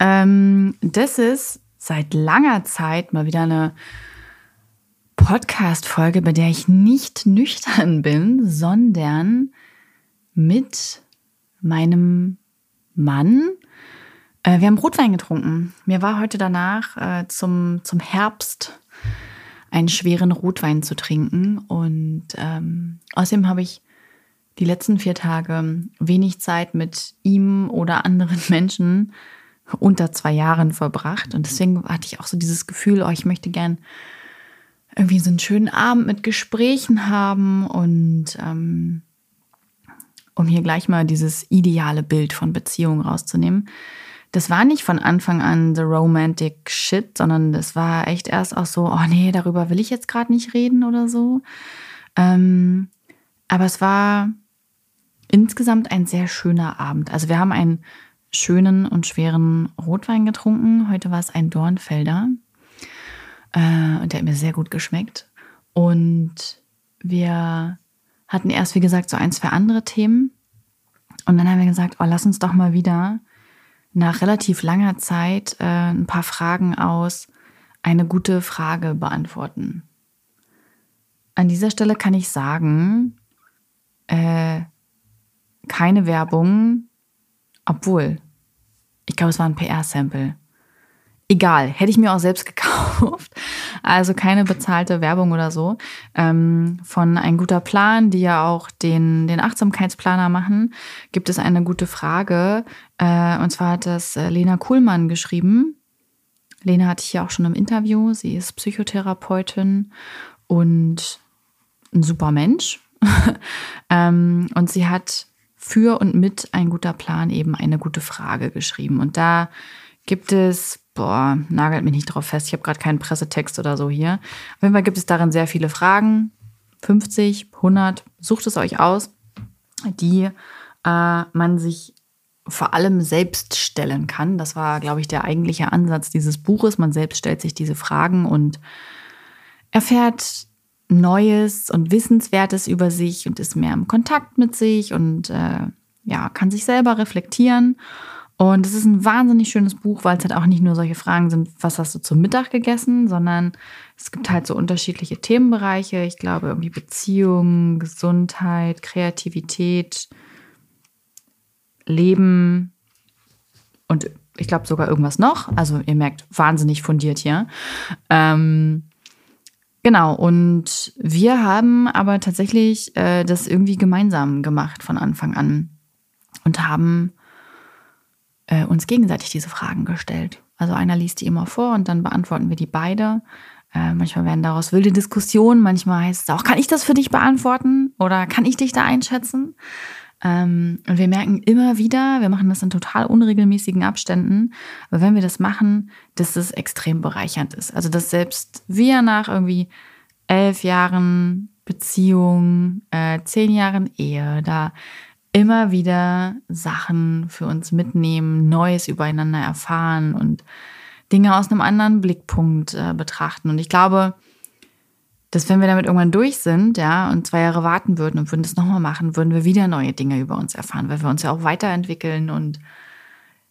Ähm, das ist seit langer Zeit mal wieder eine Podcast-Folge, bei der ich nicht nüchtern bin, sondern mit meinem Mann. Äh, wir haben Rotwein getrunken. Mir war heute danach äh, zum, zum Herbst einen schweren Rotwein zu trinken. Und ähm, außerdem habe ich die letzten vier Tage wenig Zeit mit ihm oder anderen Menschen unter zwei Jahren verbracht. Und deswegen hatte ich auch so dieses Gefühl, oh, ich möchte gern irgendwie so einen schönen Abend mit Gesprächen haben und ähm, um hier gleich mal dieses ideale Bild von Beziehungen rauszunehmen. Das war nicht von Anfang an the romantic shit, sondern das war echt erst auch so, oh nee, darüber will ich jetzt gerade nicht reden oder so. Ähm, aber es war insgesamt ein sehr schöner Abend. Also wir haben einen schönen und schweren Rotwein getrunken. Heute war es ein Dornfelder. Äh, und der hat mir sehr gut geschmeckt. Und wir hatten erst, wie gesagt, so ein, zwei andere Themen. Und dann haben wir gesagt, oh, lass uns doch mal wieder nach relativ langer Zeit äh, ein paar Fragen aus eine gute Frage beantworten. An dieser Stelle kann ich sagen, äh, keine Werbung, obwohl, ich glaube, es war ein PR-Sample. Egal, hätte ich mir auch selbst gekauft. Also keine bezahlte Werbung oder so. Ähm, von Ein guter Plan, die ja auch den, den Achtsamkeitsplaner machen, gibt es eine gute Frage. Äh, und zwar hat das äh, Lena Kuhlmann geschrieben. Lena hatte ich ja auch schon im Interview. Sie ist Psychotherapeutin und ein super Mensch. ähm, und sie hat für und mit ein guter Plan eben eine gute Frage geschrieben. Und da gibt es, boah, nagelt mich nicht drauf fest, ich habe gerade keinen Pressetext oder so hier. Auf jeden Fall gibt es darin sehr viele Fragen, 50, 100, sucht es euch aus, die äh, man sich vor allem selbst stellen kann. Das war, glaube ich, der eigentliche Ansatz dieses Buches. Man selbst stellt sich diese Fragen und erfährt Neues und Wissenswertes über sich und ist mehr im Kontakt mit sich und äh, ja, kann sich selber reflektieren. Und es ist ein wahnsinnig schönes Buch, weil es halt auch nicht nur solche Fragen sind, was hast du zum Mittag gegessen, sondern es gibt halt so unterschiedliche Themenbereiche. Ich glaube, irgendwie Beziehung, Gesundheit, Kreativität, Leben und ich glaube sogar irgendwas noch. Also ihr merkt, wahnsinnig fundiert hier. Ähm, Genau, und wir haben aber tatsächlich äh, das irgendwie gemeinsam gemacht von Anfang an und haben äh, uns gegenseitig diese Fragen gestellt. Also einer liest die immer vor und dann beantworten wir die beide. Äh, manchmal werden daraus wilde Diskussionen, manchmal heißt es auch, kann ich das für dich beantworten oder kann ich dich da einschätzen? Ähm, und wir merken immer wieder, wir machen das in total unregelmäßigen Abständen, aber wenn wir das machen, dass es extrem bereichernd ist. Also dass selbst wir nach irgendwie elf Jahren Beziehung, äh, zehn Jahren Ehe, da immer wieder Sachen für uns mitnehmen, Neues übereinander erfahren und Dinge aus einem anderen Blickpunkt äh, betrachten. Und ich glaube, dass wenn wir damit irgendwann durch sind, ja, und zwei Jahre warten würden und würden das nochmal machen, würden wir wieder neue Dinge über uns erfahren, weil wir uns ja auch weiterentwickeln und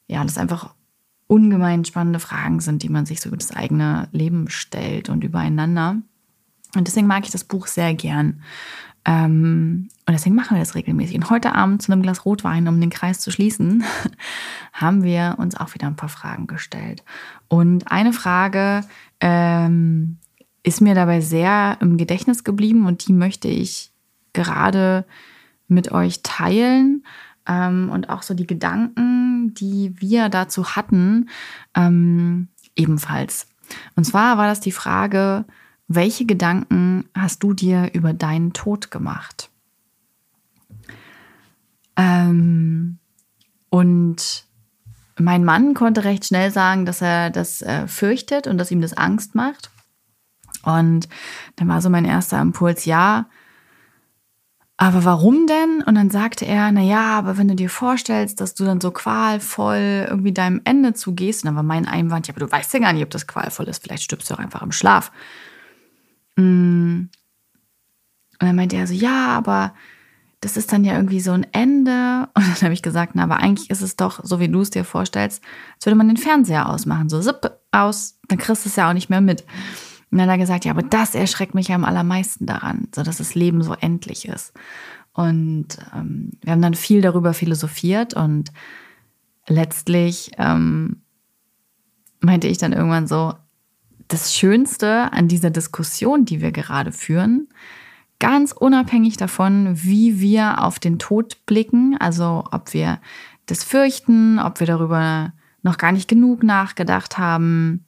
ja, das einfach ungemein spannende Fragen sind, die man sich so über das eigene Leben stellt und übereinander. Und deswegen mag ich das Buch sehr gern. Ähm, und deswegen machen wir das regelmäßig. Und heute Abend zu einem Glas Rotwein, um den Kreis zu schließen, haben wir uns auch wieder ein paar Fragen gestellt. Und eine Frage, ähm, ist mir dabei sehr im Gedächtnis geblieben und die möchte ich gerade mit euch teilen ähm, und auch so die Gedanken, die wir dazu hatten, ähm, ebenfalls. Und zwar war das die Frage, welche Gedanken hast du dir über deinen Tod gemacht? Ähm, und mein Mann konnte recht schnell sagen, dass er das äh, fürchtet und dass ihm das Angst macht. Und dann war so mein erster Impuls, ja, aber warum denn? Und dann sagte er, na ja, aber wenn du dir vorstellst, dass du dann so qualvoll irgendwie deinem Ende zugehst, dann war mein Einwand, ja, aber du weißt ja gar nicht, ob das qualvoll ist, vielleicht stirbst du auch einfach im Schlaf. Mm. Und dann meinte er so, ja, aber das ist dann ja irgendwie so ein Ende. Und dann habe ich gesagt, na, aber eigentlich ist es doch, so wie du es dir vorstellst, als würde man den Fernseher ausmachen. So, zipp, aus, dann kriegst du es ja auch nicht mehr mit. Und dann hat er gesagt, ja, aber das erschreckt mich am allermeisten daran, so dass das Leben so endlich ist. Und ähm, wir haben dann viel darüber philosophiert und letztlich ähm, meinte ich dann irgendwann so, das Schönste an dieser Diskussion, die wir gerade führen, ganz unabhängig davon, wie wir auf den Tod blicken, also ob wir das fürchten, ob wir darüber noch gar nicht genug nachgedacht haben,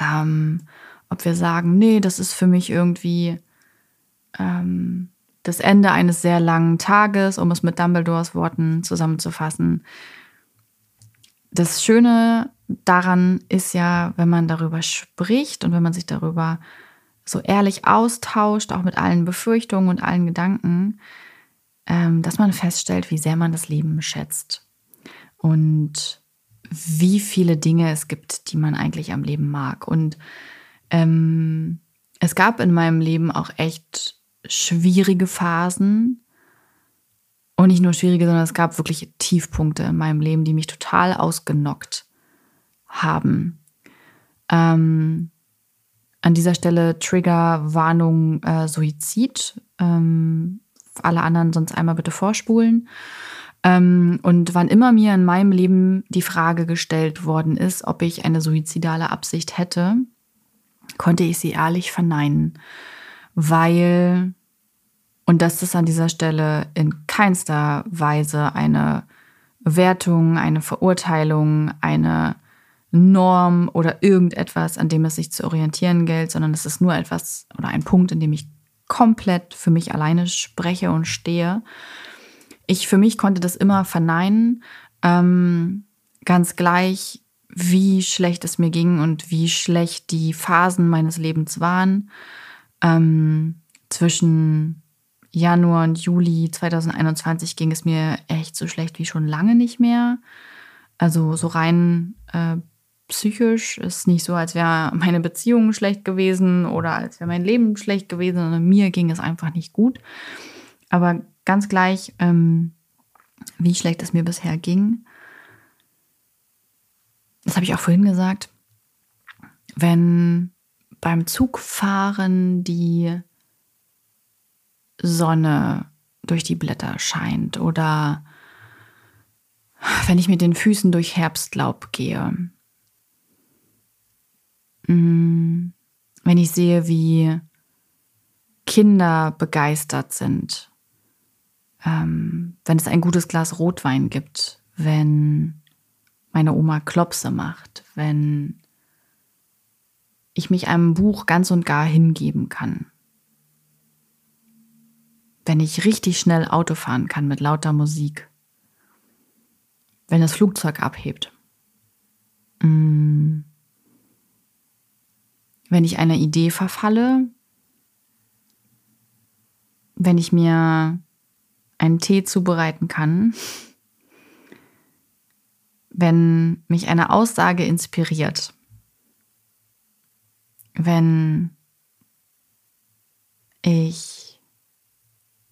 ähm, ob wir sagen, nee, das ist für mich irgendwie ähm, das Ende eines sehr langen Tages, um es mit Dumbledores Worten zusammenzufassen. Das Schöne daran ist ja, wenn man darüber spricht und wenn man sich darüber so ehrlich austauscht, auch mit allen Befürchtungen und allen Gedanken, ähm, dass man feststellt, wie sehr man das Leben schätzt und wie viele Dinge es gibt, die man eigentlich am Leben mag. Und ähm, es gab in meinem Leben auch echt schwierige Phasen. Und nicht nur schwierige, sondern es gab wirklich Tiefpunkte in meinem Leben, die mich total ausgenockt haben. Ähm, an dieser Stelle Triggerwarnung äh, Suizid. Ähm, alle anderen sonst einmal bitte vorspulen. Ähm, und wann immer mir in meinem Leben die Frage gestellt worden ist, ob ich eine suizidale Absicht hätte, konnte ich sie ehrlich verneinen, weil, und das ist an dieser Stelle in keinster Weise eine Wertung, eine Verurteilung, eine Norm oder irgendetwas, an dem es sich zu orientieren gilt, sondern es ist nur etwas oder ein Punkt, in dem ich komplett für mich alleine spreche und stehe. Ich für mich konnte das immer verneinen, ähm, ganz gleich, wie schlecht es mir ging und wie schlecht die Phasen meines Lebens waren. Ähm, zwischen Januar und Juli 2021 ging es mir echt so schlecht wie schon lange nicht mehr. Also so rein äh, psychisch ist nicht so, als wäre meine Beziehung schlecht gewesen oder als wäre mein Leben schlecht gewesen, sondern mir ging es einfach nicht gut. Aber ganz gleich, ähm, wie schlecht es mir bisher ging, das habe ich auch vorhin gesagt, wenn beim Zugfahren die Sonne durch die Blätter scheint oder wenn ich mit den Füßen durch Herbstlaub gehe, mm, wenn ich sehe, wie Kinder begeistert sind, ähm, wenn es ein gutes Glas Rotwein gibt, wenn meine Oma Klopse macht, wenn ich mich einem Buch ganz und gar hingeben kann. Wenn ich richtig schnell Auto fahren kann mit lauter Musik. Wenn das Flugzeug abhebt. Mm. Wenn ich einer Idee verfalle. Wenn ich mir einen Tee zubereiten kann wenn mich eine Aussage inspiriert, wenn ich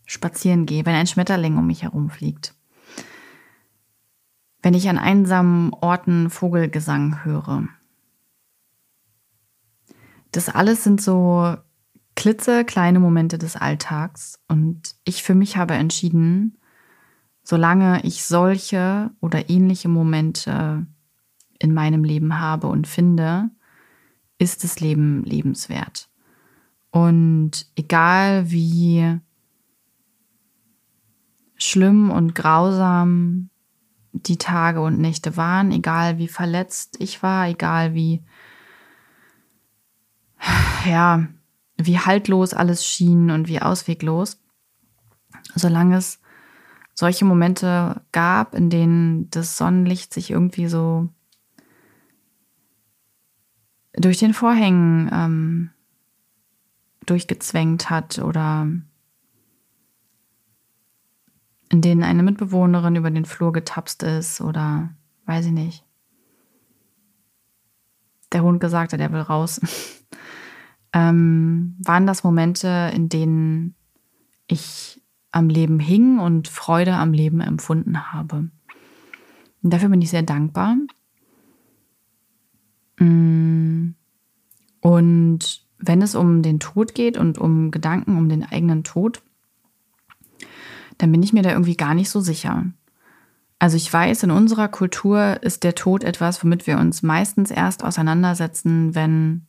spazieren gehe, wenn ein Schmetterling um mich herumfliegt, wenn ich an einsamen Orten Vogelgesang höre. Das alles sind so klitzekleine Momente des Alltags und ich für mich habe entschieden, solange ich solche oder ähnliche Momente in meinem Leben habe und finde, ist das Leben lebenswert. Und egal wie schlimm und grausam die Tage und Nächte waren, egal wie verletzt ich war, egal wie, ja, wie haltlos alles schien und wie ausweglos, solange es solche Momente gab, in denen das Sonnenlicht sich irgendwie so durch den Vorhängen ähm, durchgezwängt hat oder in denen eine Mitbewohnerin über den Flur getapst ist oder weiß ich nicht. Der Hund gesagt hat, er will raus. ähm, waren das Momente, in denen ich am Leben hing und Freude am Leben empfunden habe. Und dafür bin ich sehr dankbar. Mm. Und wenn es um den Tod geht und um Gedanken um den eigenen Tod, dann bin ich mir da irgendwie gar nicht so sicher. Also ich weiß, in unserer Kultur ist der Tod etwas, womit wir uns meistens erst auseinandersetzen, wenn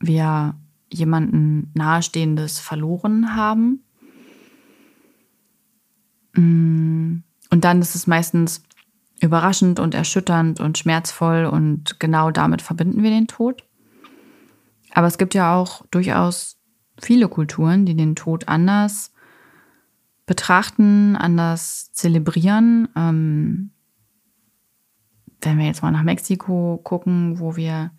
wir jemanden Nahestehendes verloren haben. Mm. Und dann ist es meistens überraschend und erschütternd und schmerzvoll und genau damit verbinden wir den Tod. Aber es gibt ja auch durchaus viele Kulturen, die den Tod anders betrachten, anders zelebrieren. Ähm, wenn wir jetzt mal nach Mexiko gucken, wo wir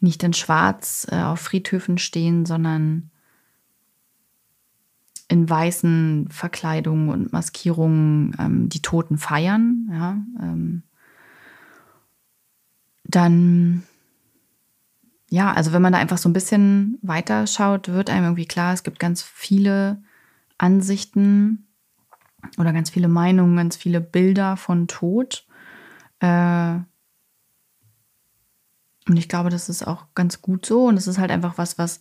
nicht in Schwarz äh, auf Friedhöfen stehen, sondern in weißen Verkleidungen und Maskierungen ähm, die Toten feiern, ja, ähm, dann ja, also wenn man da einfach so ein bisschen weiter schaut, wird einem irgendwie klar, es gibt ganz viele Ansichten oder ganz viele Meinungen, ganz viele Bilder von Tod. Äh, und ich glaube, das ist auch ganz gut so. Und es ist halt einfach was, was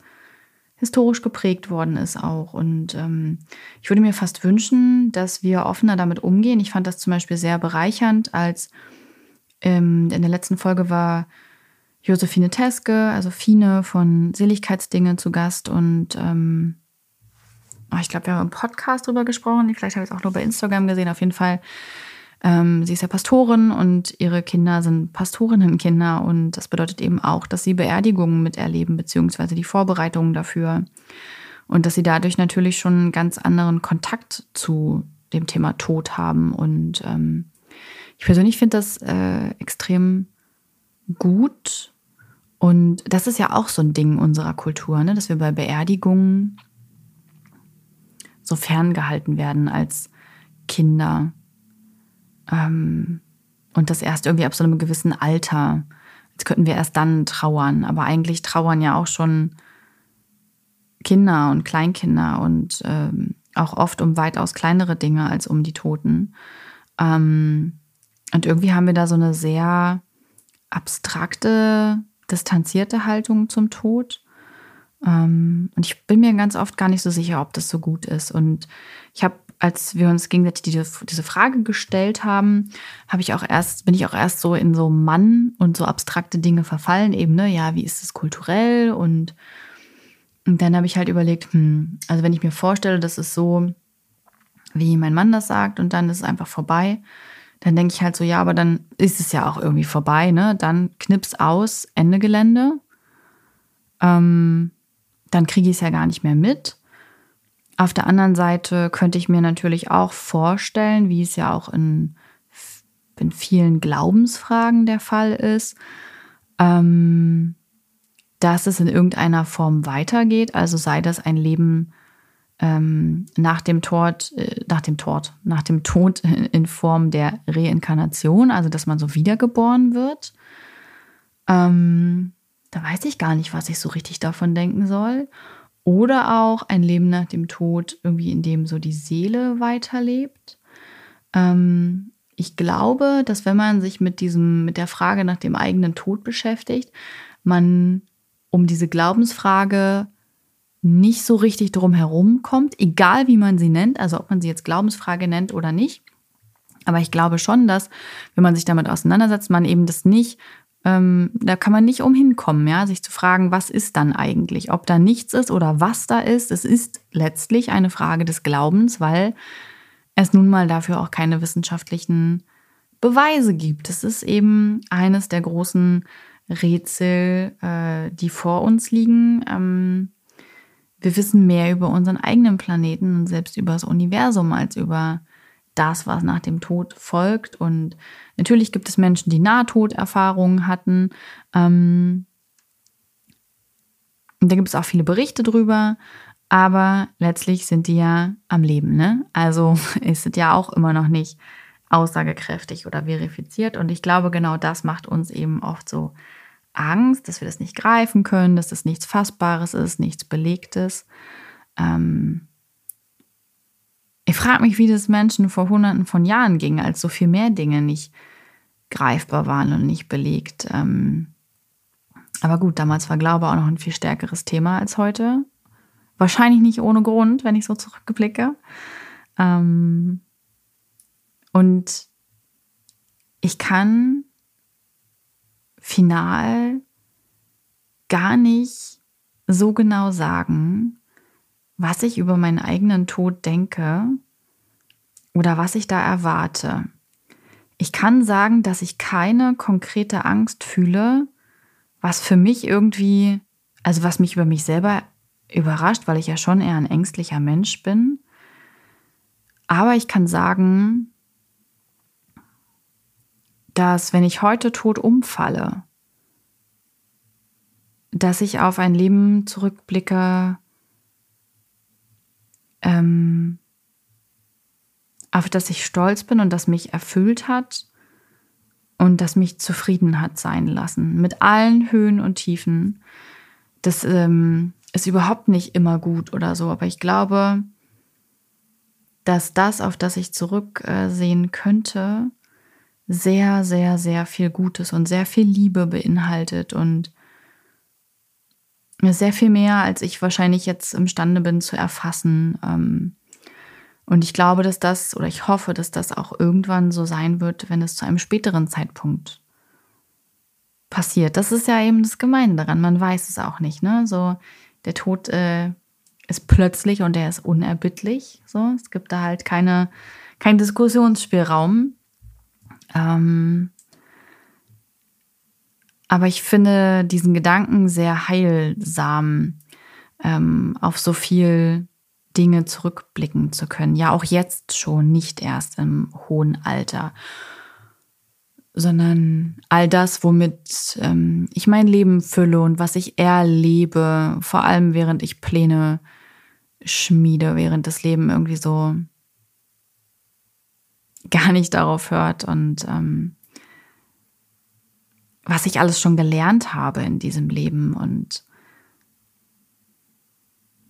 historisch geprägt worden ist auch. Und ähm, ich würde mir fast wünschen, dass wir offener damit umgehen. Ich fand das zum Beispiel sehr bereichernd, als ähm, in der letzten Folge war Josephine Teske, also Fine von Seligkeitsdinge zu Gast. Und ähm, oh, ich glaube, wir haben im Podcast drüber gesprochen. Vielleicht habe ich es auch nur bei Instagram gesehen. Auf jeden Fall ähm, sie ist ja Pastorin und ihre Kinder sind Pastorinnenkinder und das bedeutet eben auch, dass sie Beerdigungen miterleben, beziehungsweise die Vorbereitungen dafür. Und dass sie dadurch natürlich schon einen ganz anderen Kontakt zu dem Thema Tod haben. Und ähm, ich persönlich finde das äh, extrem gut. Und das ist ja auch so ein Ding unserer Kultur, ne? dass wir bei Beerdigungen so ferngehalten werden als Kinder. Ähm, und das erst irgendwie ab so einem gewissen Alter. Jetzt könnten wir erst dann trauern. Aber eigentlich trauern ja auch schon Kinder und Kleinkinder und ähm, auch oft um weitaus kleinere Dinge als um die Toten. Ähm, und irgendwie haben wir da so eine sehr abstrakte, distanzierte Haltung zum Tod. Ähm, und ich bin mir ganz oft gar nicht so sicher, ob das so gut ist. Und ich habe als wir uns gegenseitig diese, diese Frage gestellt haben, habe ich auch erst, bin ich auch erst so in so Mann und so abstrakte Dinge verfallen, eben, ne, ja, wie ist es kulturell? Und, und dann habe ich halt überlegt, hm, also wenn ich mir vorstelle, das ist so, wie mein Mann das sagt, und dann ist es einfach vorbei, dann denke ich halt so, ja, aber dann ist es ja auch irgendwie vorbei, ne? Dann knips aus, Ende Gelände. Ähm, dann kriege ich es ja gar nicht mehr mit. Auf der anderen Seite könnte ich mir natürlich auch vorstellen, wie es ja auch in, in vielen Glaubensfragen der Fall ist, ähm, dass es in irgendeiner Form weitergeht. Also sei das ein Leben ähm, nach dem Tod, äh, nach dem Tod, nach dem Tod in Form der Reinkarnation, also dass man so wiedergeboren wird. Ähm, da weiß ich gar nicht, was ich so richtig davon denken soll. Oder auch ein Leben nach dem Tod, irgendwie in dem so die Seele weiterlebt. Ähm, ich glaube, dass wenn man sich mit diesem, mit der Frage nach dem eigenen Tod beschäftigt, man um diese Glaubensfrage nicht so richtig drum herum kommt, egal wie man sie nennt, also ob man sie jetzt Glaubensfrage nennt oder nicht. Aber ich glaube schon, dass, wenn man sich damit auseinandersetzt, man eben das nicht ähm, da kann man nicht umhin kommen, ja, sich zu fragen, was ist dann eigentlich? Ob da nichts ist oder was da ist. Es ist letztlich eine Frage des Glaubens, weil es nun mal dafür auch keine wissenschaftlichen Beweise gibt. Es ist eben eines der großen Rätsel, äh, die vor uns liegen. Ähm, wir wissen mehr über unseren eigenen Planeten und selbst über das Universum als über das, was nach dem Tod folgt. Und natürlich gibt es Menschen, die Nahtoderfahrungen hatten. Ähm, und da gibt es auch viele Berichte drüber. Aber letztlich sind die ja am Leben, ne? Also ist es ja auch immer noch nicht aussagekräftig oder verifiziert. Und ich glaube, genau das macht uns eben oft so Angst, dass wir das nicht greifen können, dass das nichts Fassbares ist, nichts Belegtes. Ähm frage mich, wie das Menschen vor Hunderten von Jahren ging, als so viel mehr Dinge nicht greifbar waren und nicht belegt. Ähm aber gut, damals war Glaube auch noch ein viel stärkeres Thema als heute. Wahrscheinlich nicht ohne Grund, wenn ich so zurückblicke. Ähm und ich kann final gar nicht so genau sagen, was ich über meinen eigenen Tod denke oder was ich da erwarte. Ich kann sagen, dass ich keine konkrete Angst fühle, was für mich irgendwie, also was mich über mich selber überrascht, weil ich ja schon eher ein ängstlicher Mensch bin. Aber ich kann sagen, dass wenn ich heute tot umfalle, dass ich auf ein Leben zurückblicke, ähm, auf das ich stolz bin und das mich erfüllt hat und das mich zufrieden hat sein lassen, mit allen Höhen und Tiefen. Das ähm, ist überhaupt nicht immer gut oder so, aber ich glaube, dass das, auf das ich zurücksehen könnte, sehr, sehr, sehr viel Gutes und sehr viel Liebe beinhaltet und sehr viel mehr, als ich wahrscheinlich jetzt imstande bin zu erfassen. Ähm, und ich glaube, dass das, oder ich hoffe, dass das auch irgendwann so sein wird, wenn es zu einem späteren Zeitpunkt passiert. Das ist ja eben das Gemeine daran. Man weiß es auch nicht. Ne? So, der Tod äh, ist plötzlich und er ist unerbittlich. So, es gibt da halt keine, keinen Diskussionsspielraum. Ähm, aber ich finde diesen Gedanken sehr heilsam, ähm, auf so viel Dinge zurückblicken zu können. Ja, auch jetzt schon, nicht erst im hohen Alter, sondern all das, womit ähm, ich mein Leben fülle und was ich erlebe, vor allem während ich Pläne schmiede, während das Leben irgendwie so gar nicht darauf hört und ähm, was ich alles schon gelernt habe in diesem Leben und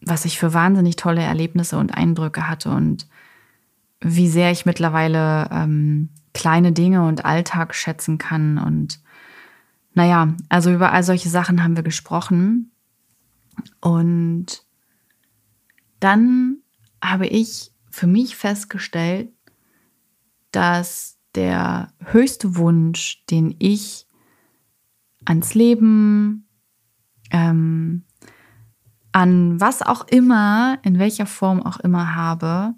was ich für wahnsinnig tolle Erlebnisse und Eindrücke hatte und wie sehr ich mittlerweile ähm, kleine Dinge und Alltag schätzen kann. Und naja, also über all solche Sachen haben wir gesprochen. Und dann habe ich für mich festgestellt, dass der höchste Wunsch, den ich ans Leben, ähm, an was auch immer, in welcher Form auch immer habe,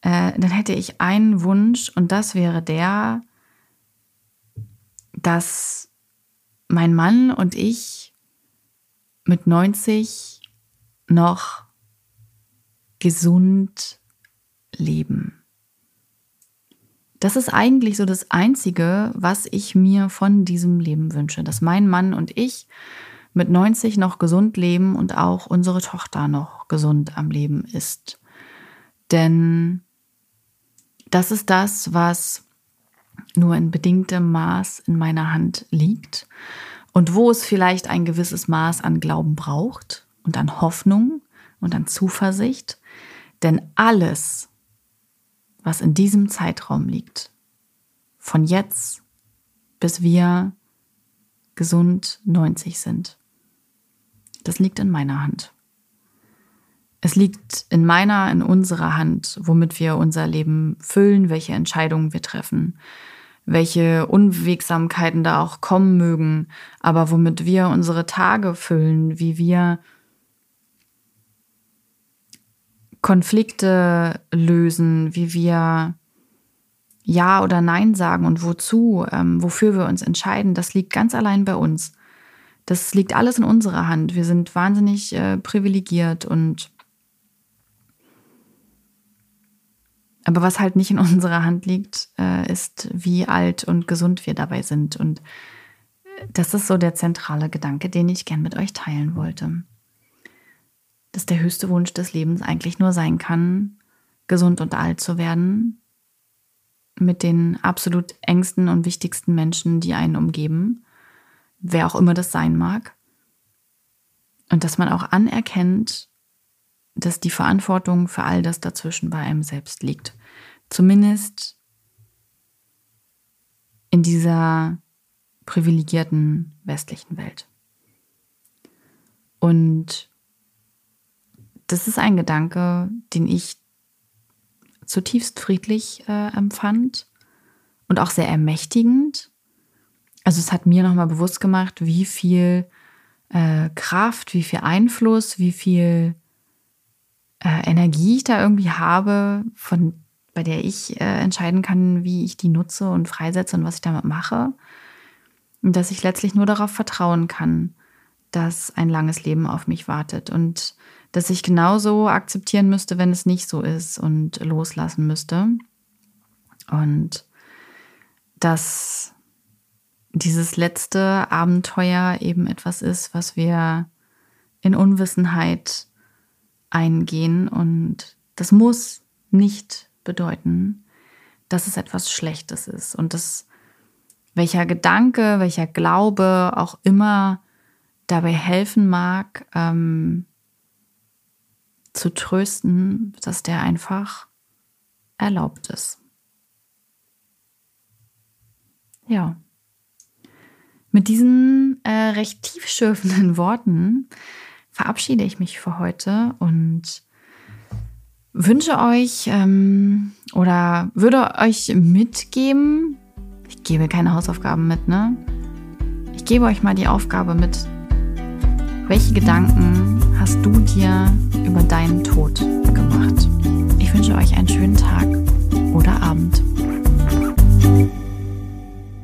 äh, dann hätte ich einen Wunsch und das wäre der, dass mein Mann und ich mit 90 noch gesund leben. Das ist eigentlich so das Einzige, was ich mir von diesem Leben wünsche, dass mein Mann und ich mit 90 noch gesund leben und auch unsere Tochter noch gesund am Leben ist. Denn das ist das, was nur in bedingtem Maß in meiner Hand liegt und wo es vielleicht ein gewisses Maß an Glauben braucht und an Hoffnung und an Zuversicht. Denn alles, was in diesem Zeitraum liegt. Von jetzt bis wir gesund 90 sind. Das liegt in meiner Hand. Es liegt in meiner, in unserer Hand, womit wir unser Leben füllen, welche Entscheidungen wir treffen, welche Unwegsamkeiten da auch kommen mögen, aber womit wir unsere Tage füllen, wie wir Konflikte lösen, wie wir Ja oder Nein sagen und wozu, ähm, wofür wir uns entscheiden, das liegt ganz allein bei uns. Das liegt alles in unserer Hand. Wir sind wahnsinnig äh, privilegiert und aber was halt nicht in unserer Hand liegt, äh, ist, wie alt und gesund wir dabei sind. Und das ist so der zentrale Gedanke, den ich gern mit euch teilen wollte. Dass der höchste Wunsch des Lebens eigentlich nur sein kann, gesund und alt zu werden, mit den absolut engsten und wichtigsten Menschen, die einen umgeben, wer auch immer das sein mag. Und dass man auch anerkennt, dass die Verantwortung für all das dazwischen bei einem selbst liegt. Zumindest in dieser privilegierten westlichen Welt. Und das ist ein Gedanke, den ich zutiefst friedlich äh, empfand und auch sehr ermächtigend. Also es hat mir nochmal bewusst gemacht, wie viel äh, Kraft, wie viel Einfluss, wie viel äh, Energie ich da irgendwie habe, von bei der ich äh, entscheiden kann, wie ich die nutze und freisetze und was ich damit mache. Und dass ich letztlich nur darauf vertrauen kann, dass ein langes Leben auf mich wartet und dass ich genauso akzeptieren müsste, wenn es nicht so ist und loslassen müsste. Und dass dieses letzte Abenteuer eben etwas ist, was wir in Unwissenheit eingehen und das muss nicht bedeuten, dass es etwas Schlechtes ist und das welcher Gedanke, welcher Glaube auch immer dabei helfen mag, ähm, zu trösten, dass der einfach erlaubt ist. Ja. Mit diesen äh, recht tiefschürfenden Worten verabschiede ich mich für heute und wünsche euch ähm, oder würde euch mitgeben, ich gebe keine Hausaufgaben mit, ne? Ich gebe euch mal die Aufgabe mit. Welche Gedanken hast du dir über deinen Tod gemacht? Ich wünsche euch einen schönen Tag oder Abend.